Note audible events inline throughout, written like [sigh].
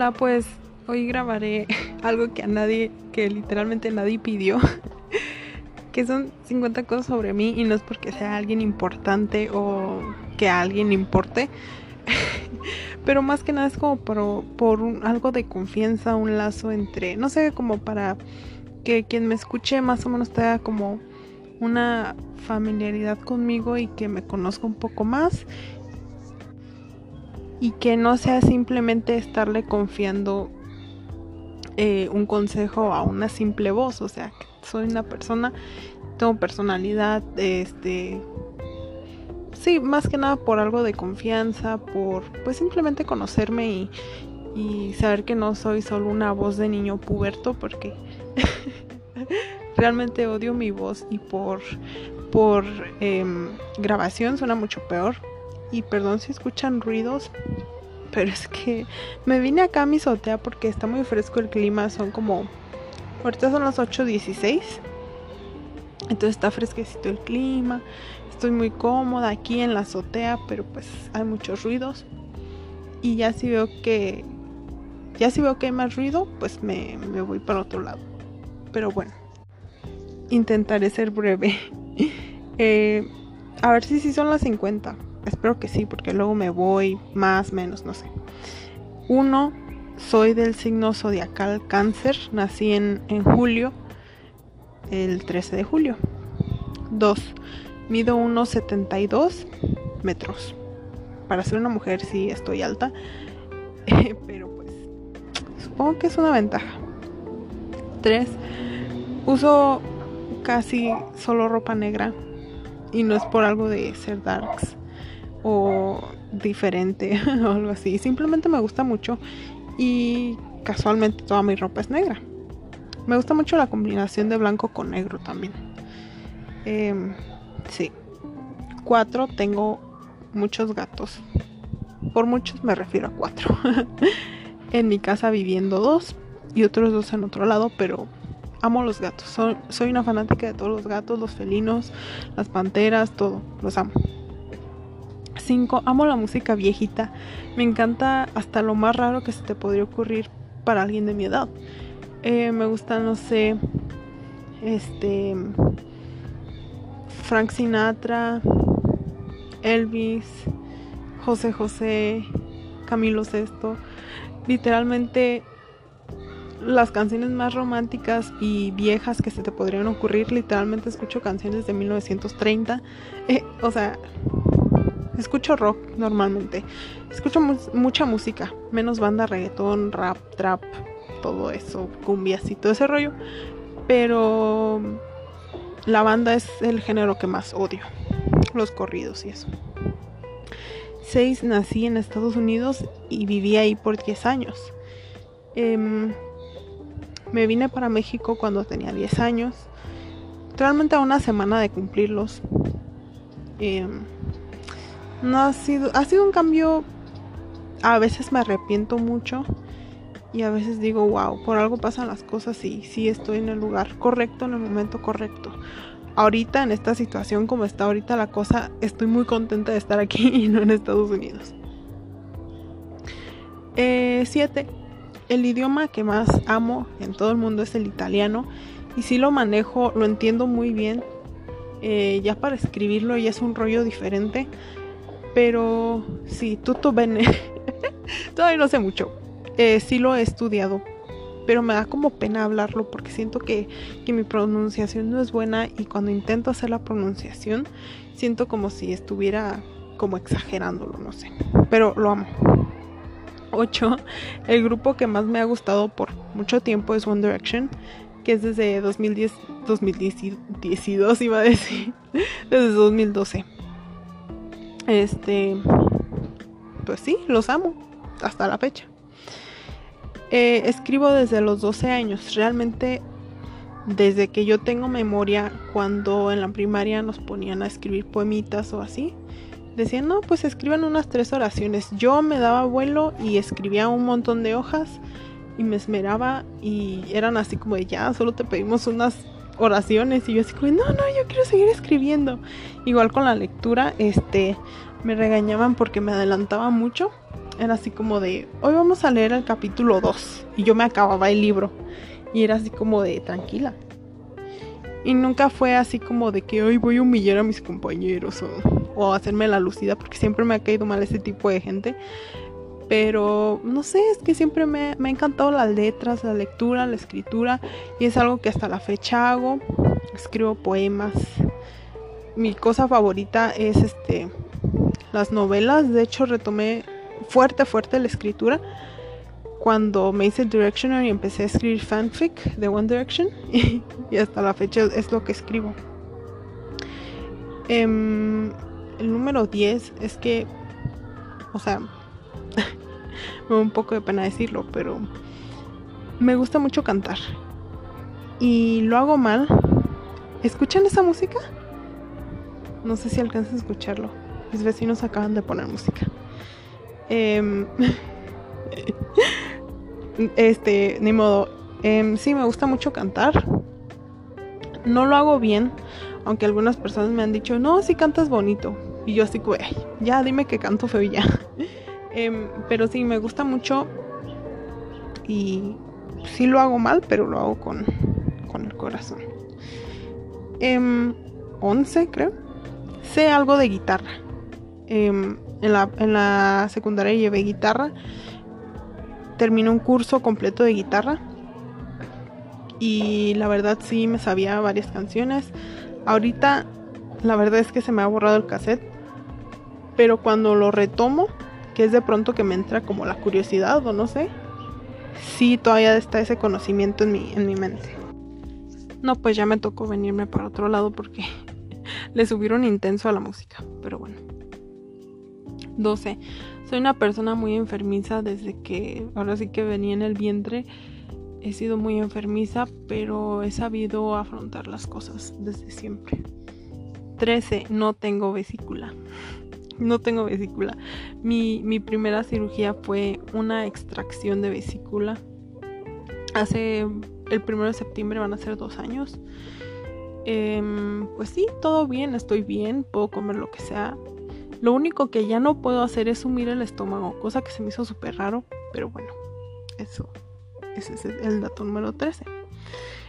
Hola, pues hoy grabaré [laughs] algo que a nadie, que literalmente nadie pidió, [laughs] que son 50 cosas sobre mí y no es porque sea alguien importante o que a alguien importe, [laughs] pero más que nada es como por, por algo de confianza, un lazo entre, no sé, como para que quien me escuche más o menos tenga como una familiaridad conmigo y que me conozca un poco más y que no sea simplemente estarle confiando eh, un consejo a una simple voz, o sea, soy una persona, tengo personalidad, este, sí, más que nada por algo de confianza, por pues simplemente conocerme y, y saber que no soy solo una voz de niño puberto, porque [laughs] realmente odio mi voz y por, por em, grabación suena mucho peor. Y perdón si escuchan ruidos, pero es que me vine acá a mi azotea porque está muy fresco el clima. Son como. Ahorita son las 8:16. Entonces está fresquecito el clima. Estoy muy cómoda aquí en la azotea, pero pues hay muchos ruidos. Y ya si veo que. Ya si veo que hay más ruido, pues me, me voy para otro lado. Pero bueno. Intentaré ser breve. [laughs] eh, a ver si sí son las 50. Espero que sí, porque luego me voy más, menos, no sé. Uno, soy del signo zodiacal cáncer. Nací en, en julio, el 13 de julio. Dos, mido 1,72 metros. Para ser una mujer sí estoy alta. [laughs] pero pues supongo que es una ventaja. Tres, uso casi solo ropa negra. Y no es por algo de ser darks o diferente [laughs] o algo así. Simplemente me gusta mucho y casualmente toda mi ropa es negra. Me gusta mucho la combinación de blanco con negro también. Eh, sí. Cuatro, tengo muchos gatos. Por muchos me refiero a cuatro. [laughs] en mi casa viviendo dos y otros dos en otro lado, pero amo los gatos. Soy, soy una fanática de todos los gatos, los felinos, las panteras, todo. Los amo. 5. Amo la música viejita. Me encanta hasta lo más raro que se te podría ocurrir para alguien de mi edad. Eh, me gusta, no sé, este, Frank Sinatra, Elvis, José José, Camilo Sesto. Literalmente las canciones más románticas y viejas que se te podrían ocurrir. Literalmente escucho canciones de 1930. [laughs] Eh, o sea, escucho rock normalmente. Escucho mu mucha música, menos banda, reggaetón, rap, trap, todo eso, cumbias y todo ese rollo. Pero la banda es el género que más odio. Los corridos y eso. 6. Nací en Estados Unidos y viví ahí por 10 años. Eh, me vine para México cuando tenía 10 años. Realmente a una semana de cumplirlos. Eh, no ha sido, ha sido un cambio, a veces me arrepiento mucho y a veces digo, wow, por algo pasan las cosas y sí estoy en el lugar correcto, en el momento correcto. Ahorita, en esta situación como está ahorita la cosa, estoy muy contenta de estar aquí [laughs] y no en Estados Unidos. 7. Eh, el idioma que más amo en todo el mundo es el italiano y si lo manejo, lo entiendo muy bien. Eh, ya para escribirlo ya es un rollo diferente. Pero sí, tutto bene. [laughs] Todavía no sé mucho. Eh, sí lo he estudiado. Pero me da como pena hablarlo porque siento que, que mi pronunciación no es buena y cuando intento hacer la pronunciación siento como si estuviera como exagerándolo, no sé. Pero lo amo. 8. El grupo que más me ha gustado por mucho tiempo es One Direction, que es desde 2010, 2012 iba a decir, [laughs] desde 2012. Este, pues sí, los amo hasta la fecha. Eh, escribo desde los 12 años, realmente desde que yo tengo memoria, cuando en la primaria nos ponían a escribir poemitas o así, decían, no, pues escriban unas tres oraciones. Yo me daba vuelo y escribía un montón de hojas y me esmeraba y eran así como de ya, solo te pedimos unas oraciones y yo así como, no, no, yo quiero seguir escribiendo. Igual con la lectura, este, me regañaban porque me adelantaba mucho. era así como de, hoy vamos a leer el capítulo 2 y yo me acababa el libro y era así como de, tranquila. Y nunca fue así como de que hoy voy a humillar a mis compañeros o, o hacerme la lucida porque siempre me ha caído mal ese tipo de gente. Pero no sé, es que siempre me, me ha encantado las letras, la lectura, la escritura y es algo que hasta la fecha hago. Escribo poemas. Mi cosa favorita es este las novelas. De hecho, retomé fuerte, fuerte la escritura cuando me hice Directioner y empecé a escribir fanfic de One Direction. [laughs] y hasta la fecha es lo que escribo. Em, el número 10 es que, o sea, me [laughs] da un poco de pena decirlo, pero me gusta mucho cantar. Y lo hago mal. ¿Escuchan esa música? No sé si alcanzan a escucharlo. Mis vecinos acaban de poner música. Eh, [laughs] este, ni modo. Eh, sí, me gusta mucho cantar. No lo hago bien, aunque algunas personas me han dicho, no, sí cantas bonito. Y yo así ya dime que canto feo ya. [laughs] Em, pero sí, me gusta mucho. Y sí lo hago mal, pero lo hago con, con el corazón. 11, em, creo. Sé algo de guitarra. Em, en, la, en la secundaria llevé guitarra. Terminé un curso completo de guitarra. Y la verdad sí me sabía varias canciones. Ahorita la verdad es que se me ha borrado el cassette. Pero cuando lo retomo, que es de pronto que me entra como la curiosidad o no sé, sí todavía está ese conocimiento en mi, en mi mente. No, pues ya me tocó venirme para otro lado porque [laughs] le subieron intenso a la música. Pero bueno. 12. Soy una persona muy enfermiza desde que ahora sí que venía en el vientre. He sido muy enfermiza, pero he sabido afrontar las cosas desde siempre. 13. No tengo vesícula. No tengo vesícula. Mi, mi primera cirugía fue una extracción de vesícula. Hace el primero de septiembre van a ser dos años. Em, pues sí, todo bien, estoy bien, puedo comer lo que sea. Lo único que ya no puedo hacer es sumir el estómago, cosa que se me hizo súper raro, pero bueno, eso, ese es el dato número 13.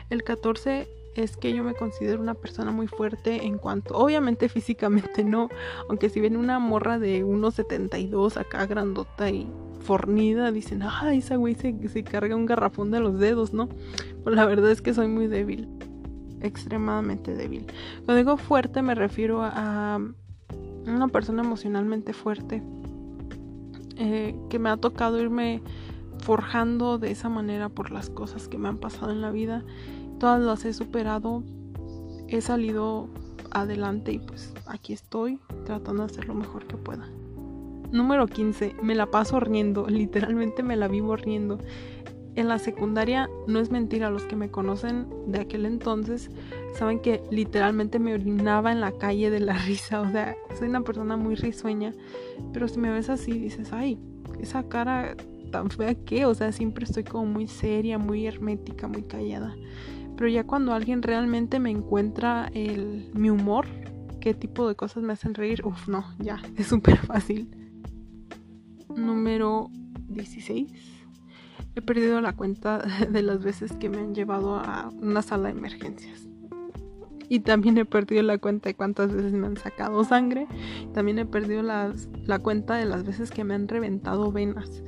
El 14 es que yo me considero una persona muy fuerte en cuanto, obviamente [laughs] físicamente no, aunque si viene una morra de 1,72 acá grandota y fornida, dicen, ah, esa güey se, se carga un garrafón de los dedos, ¿no? Pues la verdad es que soy muy débil, extremadamente débil. Cuando digo fuerte me refiero a, una persona emocionalmente fuerte eh, que me ha tocado irme forjando de esa manera por las cosas que me han pasado en la vida. Todas las he superado, he salido adelante y pues aquí estoy tratando de hacer lo mejor que pueda. Número 15. Me la paso riendo, [laughs] literalmente me la vivo riendo. En la secundaria no es mentira, los que me conocen de aquel entonces saben que literalmente me orinaba en la calle de la [laughs] risa, o sea, soy una persona muy risueña, pero si me ves así dices, ay, esa cara tan fea que, o sea, siempre estoy como muy seria, muy hermética, muy callada. Pero ya cuando alguien realmente me encuentra el, mi humor, qué tipo de cosas me hacen reír, uff, no, ya, [laughs] es súper fácil. Número 16 He perdido la cuenta [laughs] de las veces que me han llevado a una sala de emergencias. Y también he perdido la cuenta de cuántas veces me han sacado sangre. También he perdido la cuenta de las veces que me han reventado venas.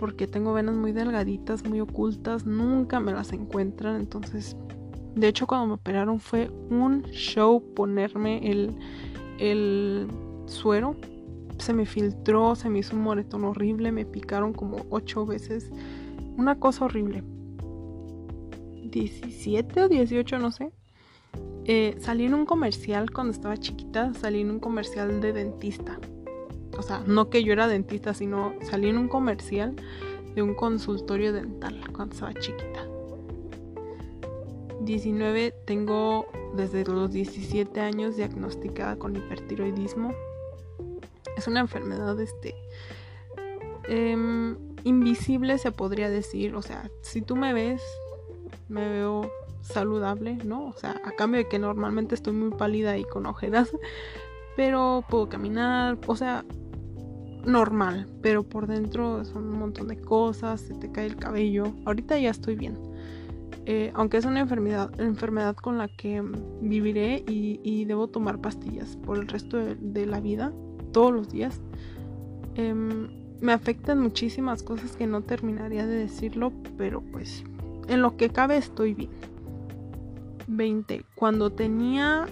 Porque tengo venas muy delgaditas, muy ocultas. Nunca me las encuentran. Entonces, de hecho, cuando me operaron fue un show ponerme el, el suero. Se me filtró, se me hizo un moretón horrible. Me picaron como ocho veces una cosa horrible. 17 o 18, no sé. Eh, salí en un comercial cuando estaba chiquita, salí en un comercial de dentista. O sea, no que yo era dentista, sino salí en un comercial de un consultorio dental cuando estaba chiquita. 19, tengo desde los 17 años diagnosticada con hipertiroidismo. Es una enfermedad, este, Em, invisible se podría decir, o sea, si tú me ves, me veo saludable, ¿no? O sea, a cambio de que normalmente estoy muy pálida y con ojeras, pero puedo caminar, o sea, normal, pero por dentro son un montón de cosas, se te cae el cabello. Ahorita ya estoy bien. Eh, aunque es una enfermedad, enfermedad con la que viviré y, debo tomar pastillas por el resto de, la vida, todos los días. Em, me afectan muchísimas cosas que no terminaría de decirlo, pero pues en lo que cabe estoy bien. 20. Cuando tenía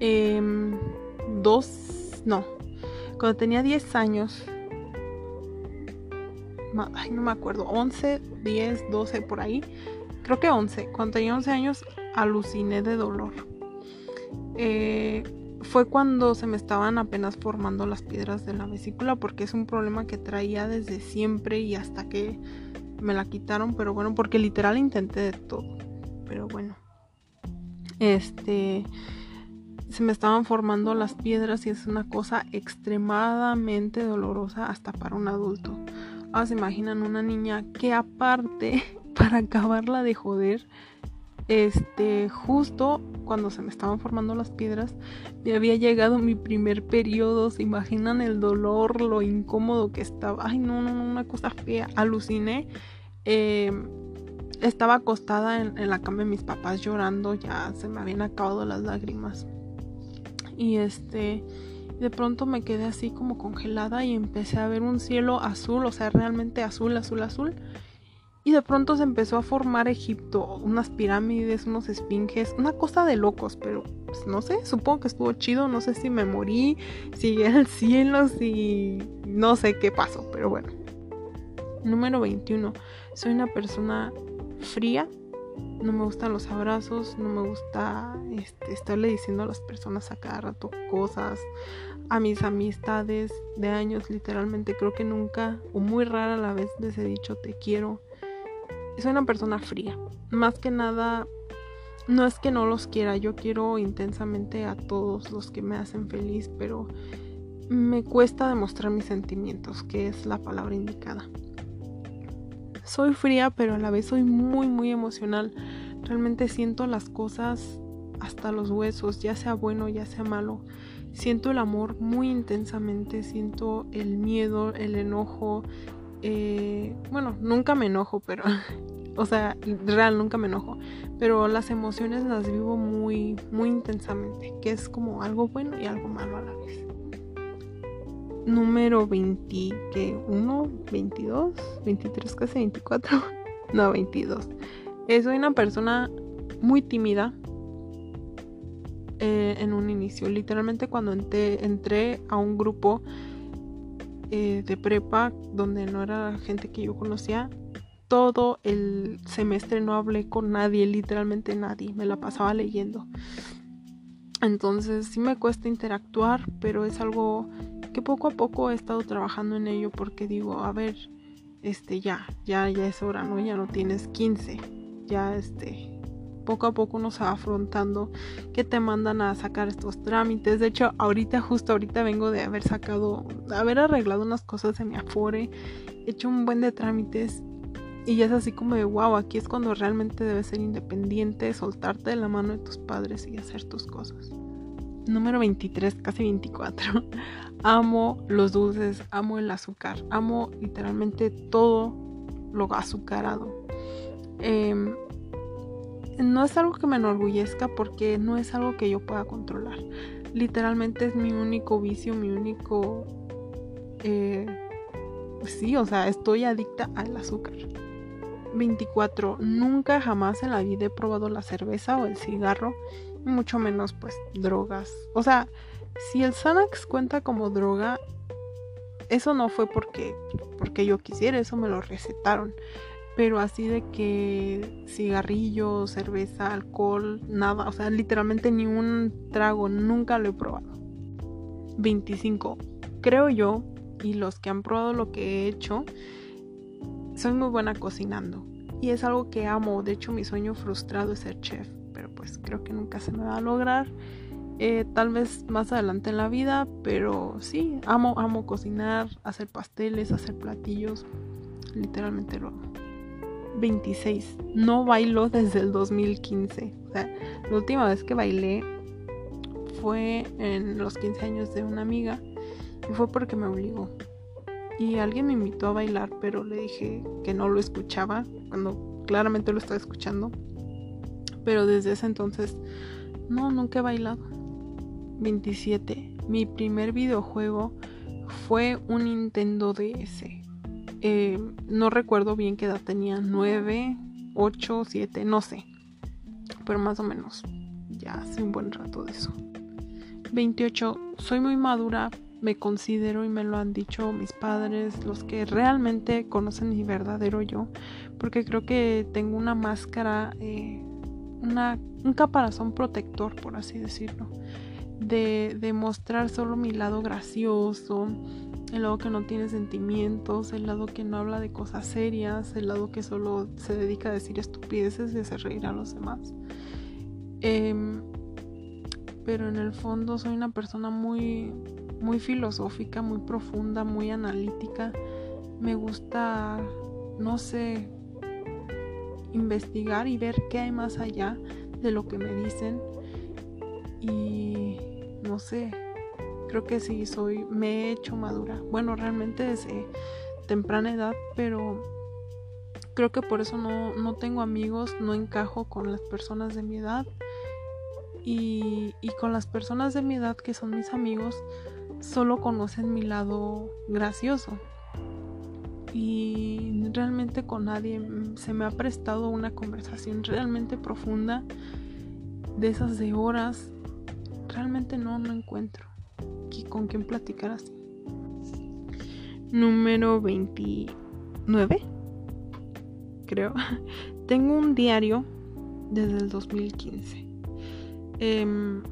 em, dos, no, cuando tenía 10 años, ay, no me acuerdo, 11, 10, 12 por ahí, creo que 11, cuando tenía 11 años aluciné de dolor. Eh, fue cuando se me estaban apenas formando las piedras de la vesícula porque es un problema que traía desde siempre y hasta que me la quitaron, pero bueno, porque literal intenté de todo. Pero bueno. Este se me estaban formando las piedras y es una cosa extremadamente dolorosa hasta para un adulto. Ahora se imaginan una niña que aparte [laughs] para acabarla de joder este, justo cuando se me estaban formando las piedras, me había llegado mi primer periodo. ¿Se imaginan el dolor, lo incómodo que estaba? Ay, no, no, no, una cosa fea. Aluciné. Em, estaba acostada en, la cama de mis papás llorando, ya se me habían acabado las lágrimas. Y este, de pronto me quedé así como congelada y empecé a ver un cielo azul, o sea, realmente azul, azul, azul. Y de pronto se empezó a formar Egipto, unas pirámides, unos esfinges, una cosa de locos, pero pues, no sé, supongo que estuvo chido, no sé si me morí, si llegué al cielo, si no sé qué pasó, pero bueno. Número 21. Soy una persona fría, no me gustan los abrazos, no me gusta este, estarle diciendo a las personas a cada rato cosas, a mis amistades de años literalmente creo que nunca o muy rara la vez les he dicho te quiero soy una persona fría. Más que nada, no es que no los quiera, yo quiero intensamente a todos los que me hacen feliz, pero me cuesta demostrar mis sentimientos, que es la palabra indicada. Soy fría, pero a la vez soy muy, muy emocional. Realmente siento las cosas hasta los huesos, ya sea bueno, ya sea malo. Siento el amor muy intensamente, siento el miedo, el enojo, eh, bueno, nunca me enojo, pero, [laughs] o sea, real, nunca me enojo, pero las emociones las vivo muy, muy intensamente, que es como algo bueno y algo malo a la vez. Número 21, 22, 23, casi 24, [laughs] no, 22. Eh, soy una persona muy tímida, eh, en un inicio. Literalmente cuando entré, a un grupo eh, de prepa donde no era gente que yo conocía, todo el semestre no hablé con nadie, literalmente nadie, me la pasaba leyendo. Entonces sí me cuesta interactuar, pero es algo que poco a poco he estado trabajando en ello porque digo, a ver, este ya, ya, ya es hora, ¿no? Ya no tienes 15, ya este, poco a poco uno se va afrontando que te mandan a sacar estos trámites. De hecho, ahorita, justo ahorita vengo de haber sacado, haber arreglado unas cosas de mi Afore, he hecho un buen de trámites y ya es así como de wow, aquí es cuando realmente debes ser independiente, soltarte de la mano de tus padres y hacer tus cosas. Número 23, casi 24. Amo los dulces, amo el azúcar, amo literalmente todo lo azucarado. Eh, no es algo que me enorgullezca porque no es algo que yo pueda controlar. Literalmente es mi único vicio, mi único... Eh, sí, o sea, estoy adicta al azúcar. 24. Nunca jamás en la vida he probado la cerveza o el cigarro, mucho menos pues drogas. O sea, si el Xanax cuenta como droga, eso no fue porque, porque yo quisiera, eso me lo recetaron pero así de que cigarrillo, cerveza, alcohol, nada, o sea, literalmente ni un trago, nunca lo he probado. 25. Creo yo, y los que han probado lo que he hecho, soy muy buena cocinando. Y es algo que amo, de hecho mi sueño frustrado es ser chef, pero pues creo que nunca se me va a lograr. Eh, tal vez más adelante en la vida, pero sí, amo, amo cocinar, hacer pasteles, hacer platillos, literalmente lo amo. 26. No bailo desde el 2015. O sea, la última vez que bailé fue en los 15 años de una amiga. Y fue porque me obligó. Y alguien me invitó a bailar, pero le dije que no lo escuchaba, cuando claramente lo estaba escuchando. Pero desde ese entonces, no, nunca he bailado. 27. Mi primer videojuego fue un Nintendo DS. Eh, no recuerdo bien qué edad tenía, 9, 8, 7, no sé. Pero más o menos, ya hace un buen rato de eso. 28. Soy muy madura, me considero y me lo han dicho mis padres, los que realmente conocen mi verdadero yo, porque creo que tengo una máscara, eh, una, un caparazón protector, por así decirlo de, mostrar solo mi lado gracioso, el lado que no tiene sentimientos, el lado que no habla de cosas serias, el lado que solo se dedica a decir estupideces y hacer reír a los demás. Em, pero en el fondo soy una persona muy, muy filosófica, muy profunda, muy analítica. Me gusta, no sé, investigar y ver qué hay más allá de lo que me dicen. Y no sé, creo que sí soy, me he hecho madura. Bueno, realmente desde temprana edad, pero creo que por eso no, tengo amigos, no encajo con las personas de mi edad. Y, y con las personas de mi edad que son mis amigos, solo conocen mi lado gracioso. Y realmente con nadie se me ha prestado una conversación realmente profunda de esas de horas realmente no, no encuentro con quién platicar así. Número 29, creo. [laughs] Tengo un diario desde el 2015. Em,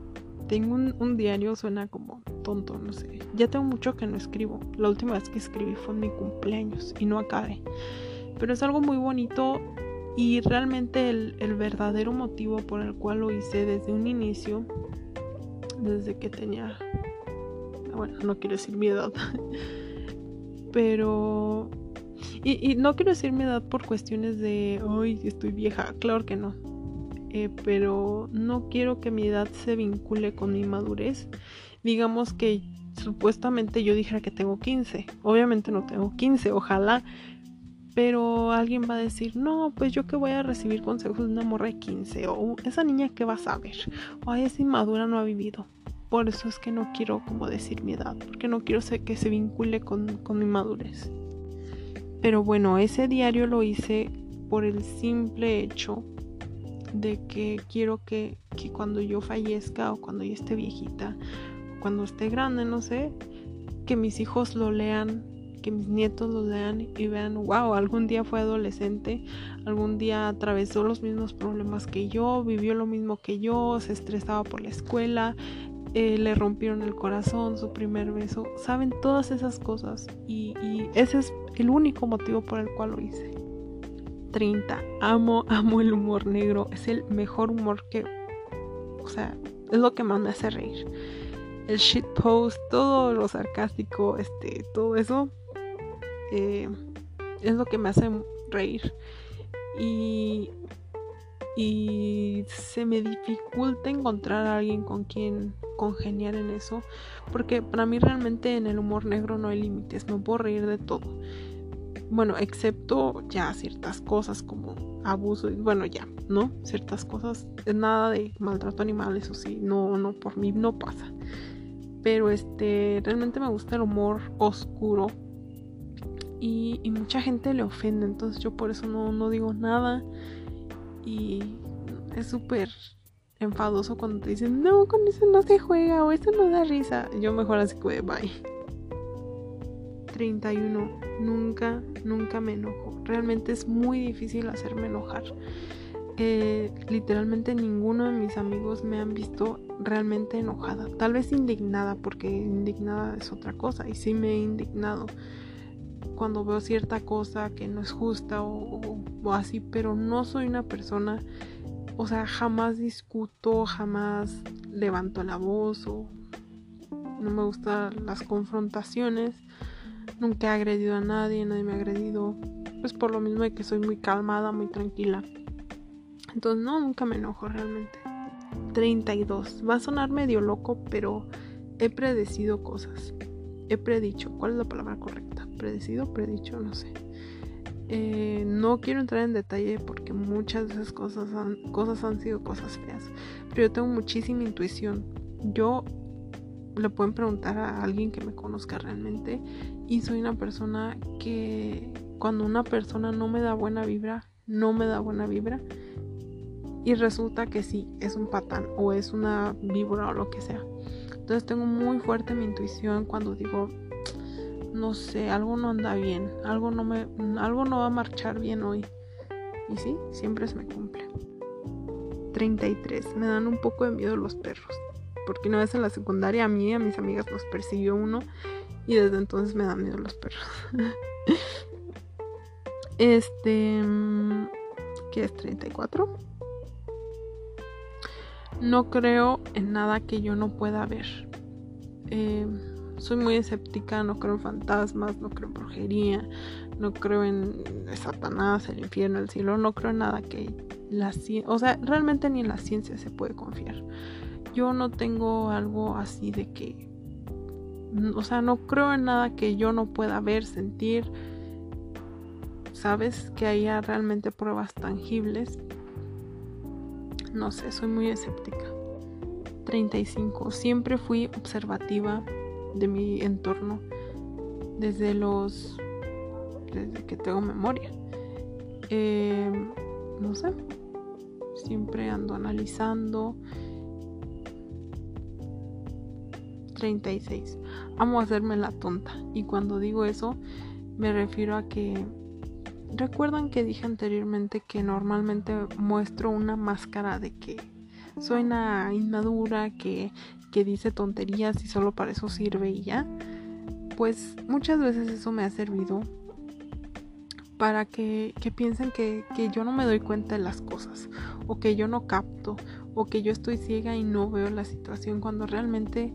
tengo un, diario, suena como tonto, no sé. Ya tengo mucho que no escribo. La última vez que escribí fue en mi cumpleaños y no acabé. Pero es algo muy bonito y realmente el verdadero motivo por el cual lo hice desde un inicio desde que tenía, bueno, no quiero decir mi edad, [laughs] pero... Y, no quiero decir mi edad por cuestiones de, hoy estoy vieja, claro que no. Eh, pero no quiero que mi edad se vincule con mi madurez. Digamos que supuestamente yo dijera que tengo 15. Obviamente no tengo 15, ojalá. Pero alguien va a decir, no, pues yo que voy a recibir consejos de una morra de 15. O esa niña que va a saber. O ay, es inmadura, no ha vivido. Por eso es que no quiero como decir mi edad. Porque no quiero que se vincule con, mi madurez. Pero bueno, ese diario lo hice por el simple hecho de que quiero que, que cuando yo fallezca o cuando yo esté viejita, cuando esté grande, no sé, que mis hijos lo lean mis nietos lo lean y vean, wow, algún día fue adolescente, algún día atravesó los mismos problemas que yo, vivió lo mismo que yo, se estresaba por la escuela, eh, le rompieron el corazón, su primer beso, saben todas esas cosas y, y ese es el único motivo por el cual lo hice. 30. Amo, [laughs] amo el humor negro. Es el mejor humor que. O sea, es lo que más me hace reír. El shitpost, todo lo sarcástico, este, todo eso. Eh, es lo que me hace reír. Y, y se me dificulta encontrar a alguien con quien congeniar en eso. Porque para mí realmente en el humor negro no hay límites. Me puedo reír de todo. Bueno, excepto ya ciertas cosas como abuso. Bueno, ya, ¿no? Ciertas cosas. Nada de maltrato animal, eso sí. No, no, por mí no pasa. Pero este, realmente me gusta el humor oscuro y, mucha gente le ofende, entonces yo por eso no, digo nada y es súper enfadoso cuando te dicen, no, con eso no se juega o eso no da risa. Yo mejor así que bye. 31. Nunca, nunca me enojo. Realmente es muy difícil hacerme enojar. Eh, literalmente ninguno de mis amigos me han visto realmente enojada. Tal vez indignada, porque indignada es otra cosa. Y sí me he indignado cuando veo cierta cosa que no es justa o, así, pero no soy una persona, o sea, jamás discuto, jamás levanto la voz o no me gustan las confrontaciones. Nunca he agredido a nadie, nadie me ha agredido. Pues por lo mismo de que soy muy calmada, muy tranquila. Entonces no, nunca me enojo realmente. 32. Va a sonar medio loco, pero he predecido cosas. He predicho. ¿Cuál es la palabra correcta? Predecido, predicho, no sé. Eh, no quiero entrar en detalle porque muchas de esas cosas han, cosas han sido cosas feas. Pero yo tengo muchísima intuición. Yo le pueden preguntar a alguien que me conozca realmente. Y soy una persona que cuando una persona no me da buena vibra, no me da buena vibra. Y resulta que sí, es un patán o es una víbora o lo que sea. Entonces tengo muy fuerte mi intuición cuando digo, no sé, algo no anda bien, algo no me, algo no va a marchar bien hoy. Y sí, siempre se me cumple. 33. Me dan un poco de miedo los perros. Porque una vez en la secundaria a mí y a mis amigas nos persiguió uno y desde entonces me dan miedo los perros. [laughs] este... ¿Qué es 34? No creo en nada que yo no pueda ver. Eh, soy muy escéptica, no creo en fantasmas, no creo en brujería, no creo en Satanás, el infierno, el cielo, no creo en nada que la ciencia, o sea, realmente ni en la ciencia se puede confiar. Yo no tengo algo así de que, o sea, no creo en nada que yo no pueda ver, sentir, sabes, que haya realmente pruebas tangibles. No sé, soy muy escéptica. 35. Siempre fui observativa de mi entorno desde los desde que tengo memoria em, no sé siempre ando analizando 36 amo hacerme la tonta y cuando digo eso me refiero a que recuerdan que dije anteriormente que normalmente muestro una máscara de que soy una inmadura que que dice tonterías y solo para eso sirve y ya, pues muchas veces eso me ha servido para que, piensen que, yo no me doy cuenta de las cosas, o que yo no capto, o que yo estoy ciega y no veo la situación cuando realmente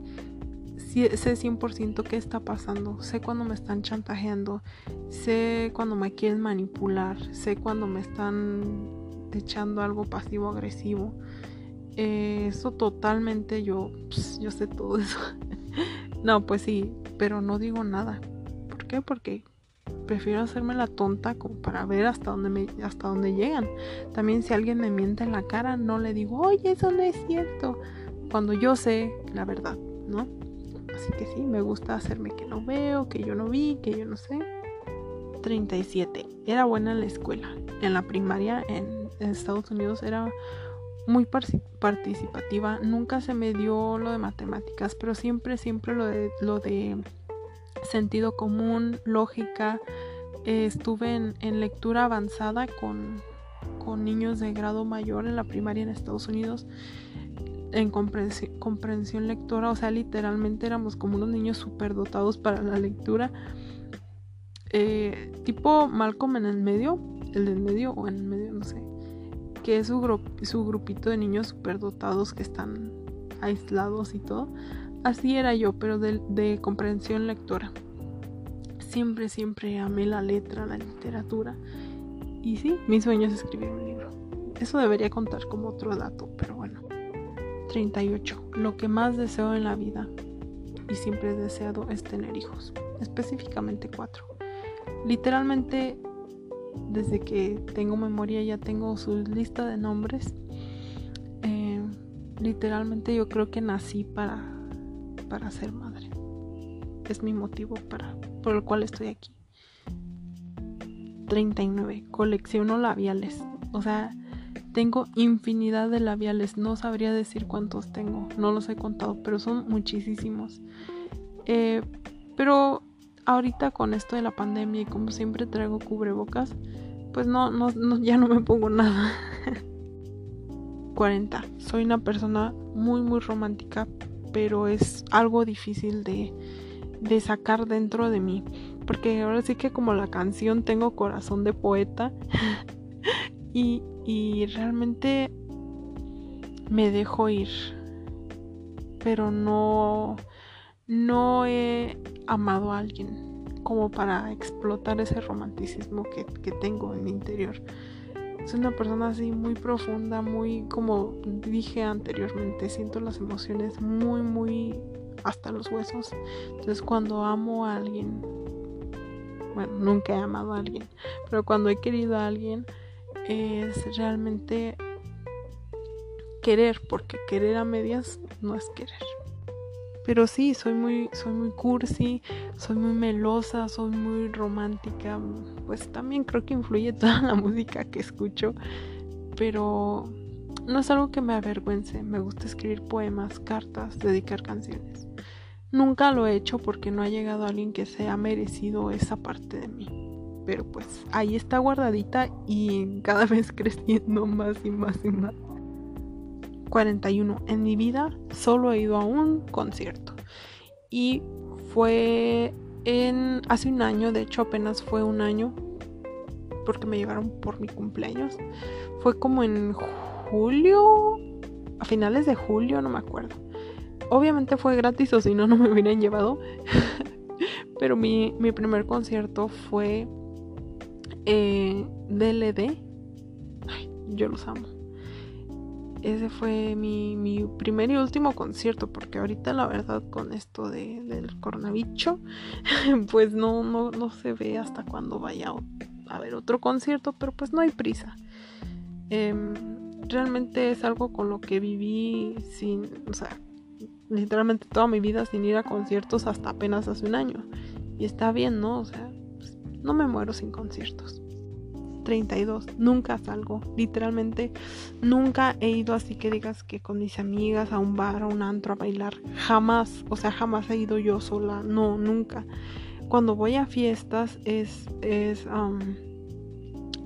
sé 100% qué está pasando, sé cuando me están chantajeando, sé cuando me quieren manipular, sé cuando me están echando algo pasivo-agresivo. Eh, eso totalmente yo, pues, yo sé todo eso. [laughs] no, pues sí, pero no digo nada. ¿Por qué? Porque prefiero hacerme la tonta como para ver hasta dónde me, hasta dónde llegan. También si alguien me miente en la cara, no le digo, oye, eso no es cierto. Cuando yo sé la verdad, ¿no? Así que sí, me gusta hacerme que no veo, que yo no vi, que yo no sé. 37. Era buena en la escuela. En la primaria en Estados Unidos era muy participativa. Nunca se me dio lo de matemáticas, pero siempre, siempre lo de, lo de sentido común, lógica. Eh, estuve en, lectura avanzada con, con, niños de grado mayor en la primaria en Estados Unidos. En comprensión, comprensión lectora, o sea, literalmente éramos como unos niños superdotados para la lectura. Eh, tipo Malcolm en el medio, el del medio o en el medio, no sé que es su, su grupito de niños superdotados que están aislados y todo. Así era yo, pero de, de comprensión lectora. Siempre, siempre amé la letra, la literatura. Y sí, mi sueño es escribir un libro. Eso debería contar como otro dato, pero bueno. 38. Lo que más deseo en la vida y siempre he deseado es tener hijos. Específicamente cuatro. Literalmente desde que tengo memoria ya tengo su lista de nombres. Eh, literalmente yo creo que nací para, para ser madre. Es mi motivo para, por el cual estoy aquí. 39. Colecciono labiales. O sea, tengo infinidad de labiales. No sabría decir cuántos tengo. No los he contado, pero son muchísimos. Eh, pero ahorita con esto de la pandemia y como siempre traigo cubrebocas, pues no, no, ya no me pongo nada. [laughs] 40. Soy una persona muy, muy romántica, pero es algo difícil de, de sacar dentro de mí. Porque ahora sí que como la canción tengo corazón de poeta. [laughs] y, y realmente me dejo ir. Pero no, no he amado a alguien como para explotar ese romanticismo que, tengo en mi interior. Soy una persona así muy profunda, muy como dije anteriormente, siento las emociones muy, muy hasta los huesos. Entonces cuando amo a alguien, bueno, nunca he amado a alguien, pero cuando he querido a alguien es realmente querer, porque querer a medias no es querer. Pero sí, soy muy, soy muy cursi, soy muy melosa, soy muy romántica. Pues también creo que influye [laughs] toda la música que escucho. Pero no es algo que me avergüence. Me gusta escribir poemas, cartas, dedicar canciones. Nunca lo he hecho porque no ha llegado alguien que se ha merecido esa parte de mí. Pero pues ahí está guardadita y cada [laughs] vez creciendo más y más y más. 41. En mi vida solo he ido a un concierto. Y fue en hace un año, de hecho apenas fue un año, porque me llevaron por mi cumpleaños. Fue como en julio, a finales de julio, no me acuerdo. Obviamente fue gratis o si no, no me hubieran llevado. [laughs] Pero mi, primer concierto fue eh, DLD. Yo los amo ese fue mi, primer y último concierto, porque ahorita la verdad con esto de, del coronavirus, [laughs] pues no, no, no se ve hasta cuando vaya a ver otro concierto, pero pues no hay prisa. Em, realmente es algo con lo que viví sin, o sea, literalmente toda mi vida sin ir a conciertos hasta apenas hace un año. Y está bien, ¿no? O sea, no me muero sin conciertos. 32. Nunca salgo. Literalmente nunca he ido así que digas que con mis amigas a un bar, a un antro a bailar. Jamás. O sea, jamás he ido yo sola. No, nunca. Cuando voy a fiestas es, es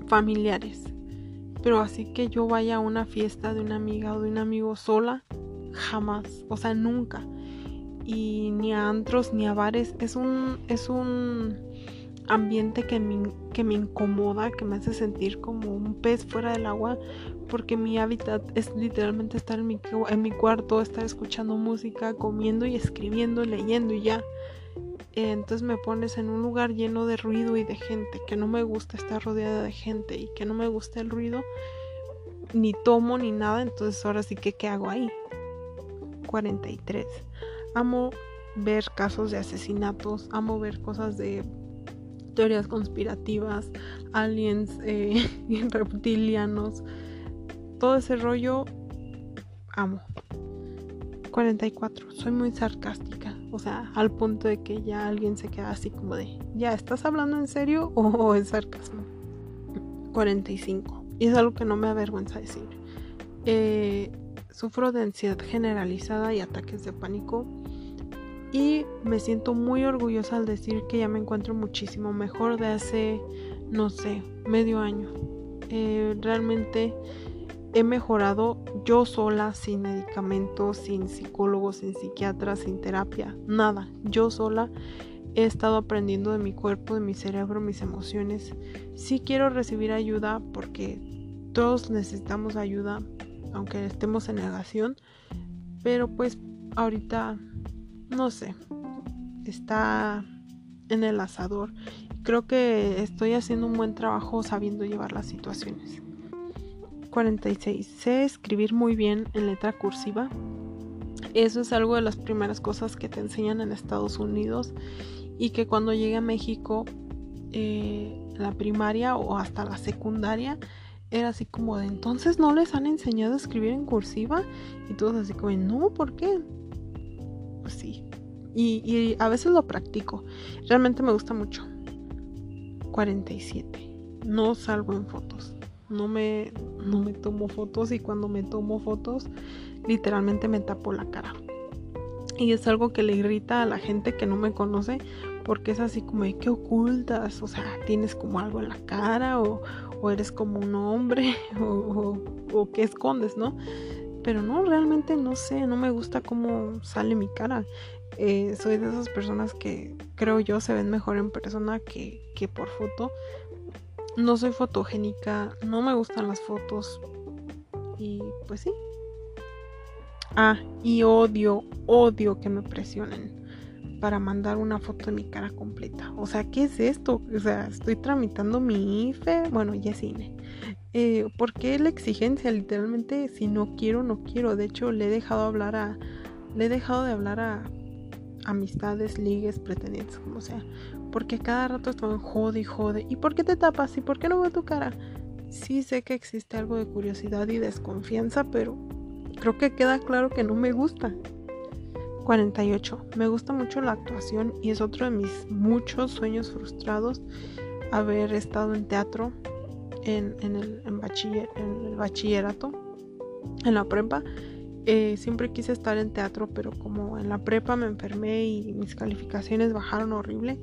familiares. Pero así que yo vaya a una fiesta de una amiga o de un amigo sola, jamás. O sea, nunca. Y ni a antros ni a bares. Es un. Es un ambiente que me, que me incomoda, que me hace sentir como un pez fuera del agua, porque mi hábitat es literalmente estar en mi, en mi cuarto, estar escuchando música, comiendo y escribiendo, leyendo y ya. Entonces me pones en un lugar lleno de ruido y de gente, que no me gusta estar rodeada de gente y que no me gusta el ruido, ni tomo ni nada, entonces ahora sí que ¿qué hago ahí? 43. Amo ver casos de asesinatos, amo ver cosas de teorías conspirativas, aliens, eh, [laughs] reptilianos, todo ese rollo, amo. 44. Soy muy sarcástica, o sea, al punto de que ya alguien se queda así como de, ¿ya estás hablando en serio o es sarcasmo? 45. Y es algo que no me avergüenza decir. Eh, sufro de ansiedad generalizada y ataques de pánico y me siento muy orgullosa al decir que ya me encuentro muchísimo mejor de hace, no sé, medio año. Eh, realmente he mejorado yo sola, sin medicamentos, sin psicólogo, sin psiquiatra, sin terapia, nada. Yo sola he estado aprendiendo de mi cuerpo, de mi cerebro, mis emociones. Sí quiero recibir ayuda porque todos necesitamos ayuda, aunque estemos en negación. Pero pues ahorita no sé, está en el asador. Creo que estoy haciendo un buen trabajo sabiendo llevar las situaciones. 46. Sé escribir muy bien en letra cursiva. Eso es algo de las primeras cosas que te enseñan en Estados Unidos y que cuando llegué a México, eh, la primaria o hasta la secundaria, era así como de entonces no les han enseñado a escribir en cursiva y todos así como no, ¿por qué? Pues sí. Y, a veces lo practico. Realmente me gusta mucho. 47. No salgo en fotos. No me, no me tomo fotos y cuando me tomo fotos literalmente me tapo la cara. Y es algo que le irrita a la gente que no me conoce porque es así como de que ocultas, o sea, tienes como algo en la cara o, eres como un hombre [laughs] o, o, o que escondes, ¿no? Pero no, realmente no sé, no me gusta cómo sale mi cara. Eh, soy de esas personas que creo yo se ven mejor en persona que, que por foto. No soy fotogénica, no me gustan las fotos y pues sí. Ah, y odio, odio que me presionen para mandar una foto de mi cara completa. O sea, ¿qué es esto? O sea, estoy tramitando mi IFE, bueno, ya es INE. Eh, ¿Por qué la exigencia? Literalmente, si no quiero, no quiero. De hecho, le he dejado hablar a. Le he dejado de hablar a, amistades, ligues, pretendientes, como sea. Porque cada rato estaban jode y jode. ¿Y por qué te tapas? ¿Y por qué no veo tu cara? Sí sé que existe algo de curiosidad y desconfianza, pero creo que queda claro que no me gusta. 48. Me gusta mucho la actuación y es otro de mis muchos sueños frustrados haber estado en teatro en, el, bachillerato, en la prepa. Eh, siempre quise estar en teatro, pero como en la prepa me enfermé y mis calificaciones bajaron horrible,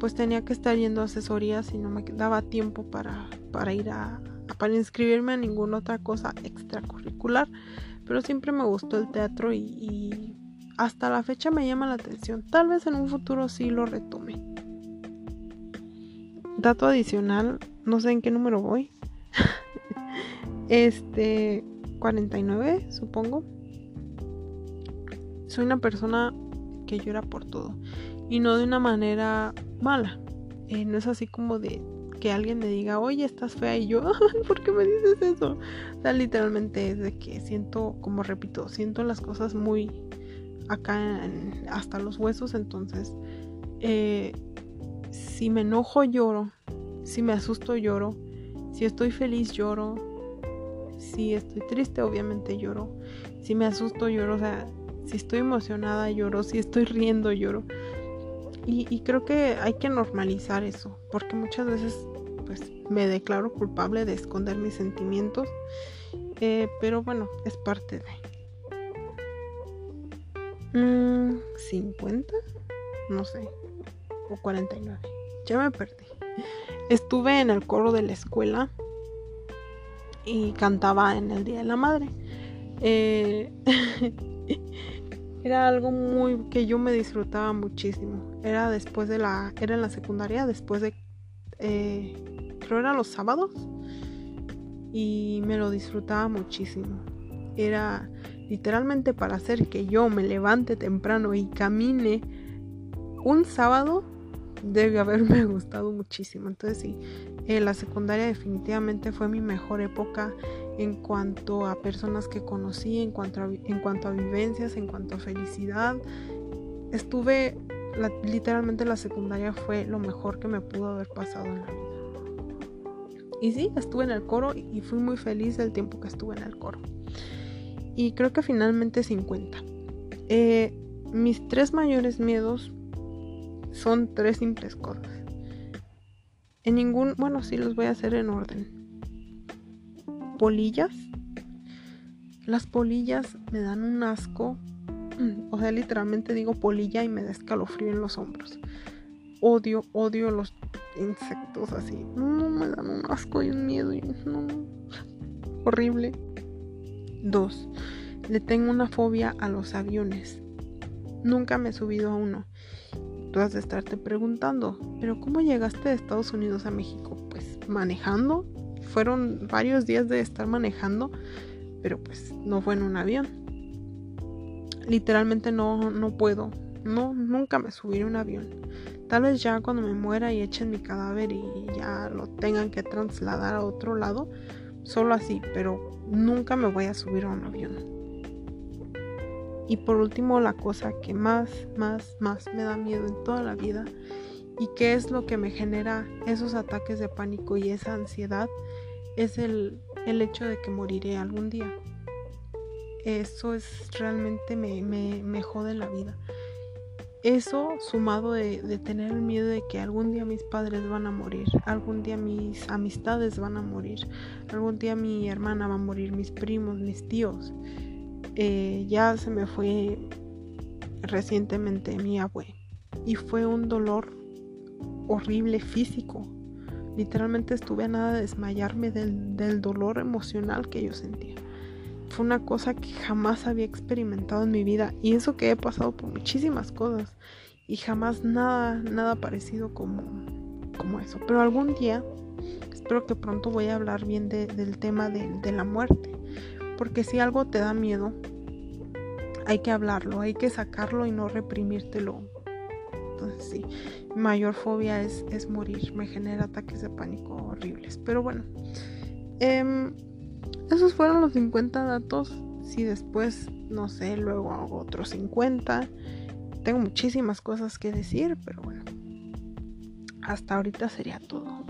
pues tenía que estar yendo a asesorías y no me daba tiempo para, para ir a, para inscribirme a ninguna otra cosa extracurricular. Pero siempre me gustó el teatro y hasta la fecha me llama la atención. Tal vez en un futuro sí lo retome. Dato adicional, no sé en qué número voy. [laughs] este 49, supongo. Soy una persona que llora por todo y no de una manera mala. Eh, no es así como de que alguien me diga, oye, estás fea y yo, ¿por qué me dices eso? O sea, literalmente es de que siento, como repito, siento las cosas muy acá hasta los huesos, entonces eh, si me enojo lloro, si me asusto lloro, si estoy feliz lloro, si estoy triste obviamente lloro, si me asusto lloro, o sea, si estoy emocionada lloro, si estoy riendo lloro. Y, creo que hay que normalizar eso, porque muchas veces pues me declaro culpable de esconder mis sentimientos, eh, pero bueno, es parte de... 50, mm, no sé, o 49. Ya me perdí. Estuve en el coro de la escuela y cantaba en el Día de la Madre. Eh, [laughs] era algo muy que yo me disfrutaba muchísimo. Era después de la, era en la secundaria, después de, eh, creo era los sábados y me lo disfrutaba muchísimo. Era literalmente para hacer que yo me levante temprano y camine un sábado debe haberme [laughs] gustado muchísimo. Entonces sí, eh, la secundaria definitivamente fue mi mejor época en cuanto a personas que conocí, en cuanto a, en cuanto a vivencias, en cuanto a felicidad. Estuve, literalmente la secundaria fue lo mejor que me pudo haber pasado en la vida. Y sí, estuve en el coro y fui muy feliz del tiempo que estuve en el coro y creo que finalmente 50. Eh, mis tres mayores miedos son tres simples cosas. En ningún, bueno, sí los voy a hacer en orden. Polillas. Las polillas me dan un asco. [clears throat] O sea, literalmente digo polilla y me da escalofrío en los hombros. Odio, odio los insectos así. No, me dan un asco y un miedo. Y no, horrible. 2. Le tengo una fobia a los aviones. Nunca me he subido a uno. Tú has de estarte preguntando, ¿pero cómo llegaste de Estados Unidos a México? Pues manejando. Fueron varios días de estar manejando, pero pues no fue en un avión. Literalmente no, no puedo. No, nunca me subiré a un avión. Tal vez ya cuando me muera y echen mi cadáver y ya lo tengan que trasladar a otro lado, solo así, pero nunca me voy a subir a un avión. Y por último, la cosa que más, más, más me da miedo en toda la vida y que es lo que me genera esos ataques de pánico y esa ansiedad es el, hecho de que moriré algún día. Eso es realmente me, me, me jode la vida eso sumado de, tener el miedo de que algún día mis padres van a morir, algún día mis amistades van a morir, algún día mi hermana va a morir, mis primos, mis tíos. Eh, ya se me fue recientemente mi abue y fue un dolor horrible físico. Literalmente estuve a nada de desmayarme del, del dolor emocional que yo sentía fue una cosa que jamás había experimentado en mi vida y eso que he pasado por muchísimas cosas y jamás nada, nada parecido como, como eso. Pero algún día, espero que pronto voy a hablar bien del tema de, la muerte, porque si algo te da miedo, hay que hablarlo, hay que sacarlo y no reprimírtelo. Entonces sí, mi mayor fobia es, es morir, me genera ataques de pánico horribles. Pero bueno, eh, esos fueron los 50 datos. Si después, no sé, luego hago otros 50. tengo muchísimas cosas que decir, pero bueno. Hasta ahorita sería todo.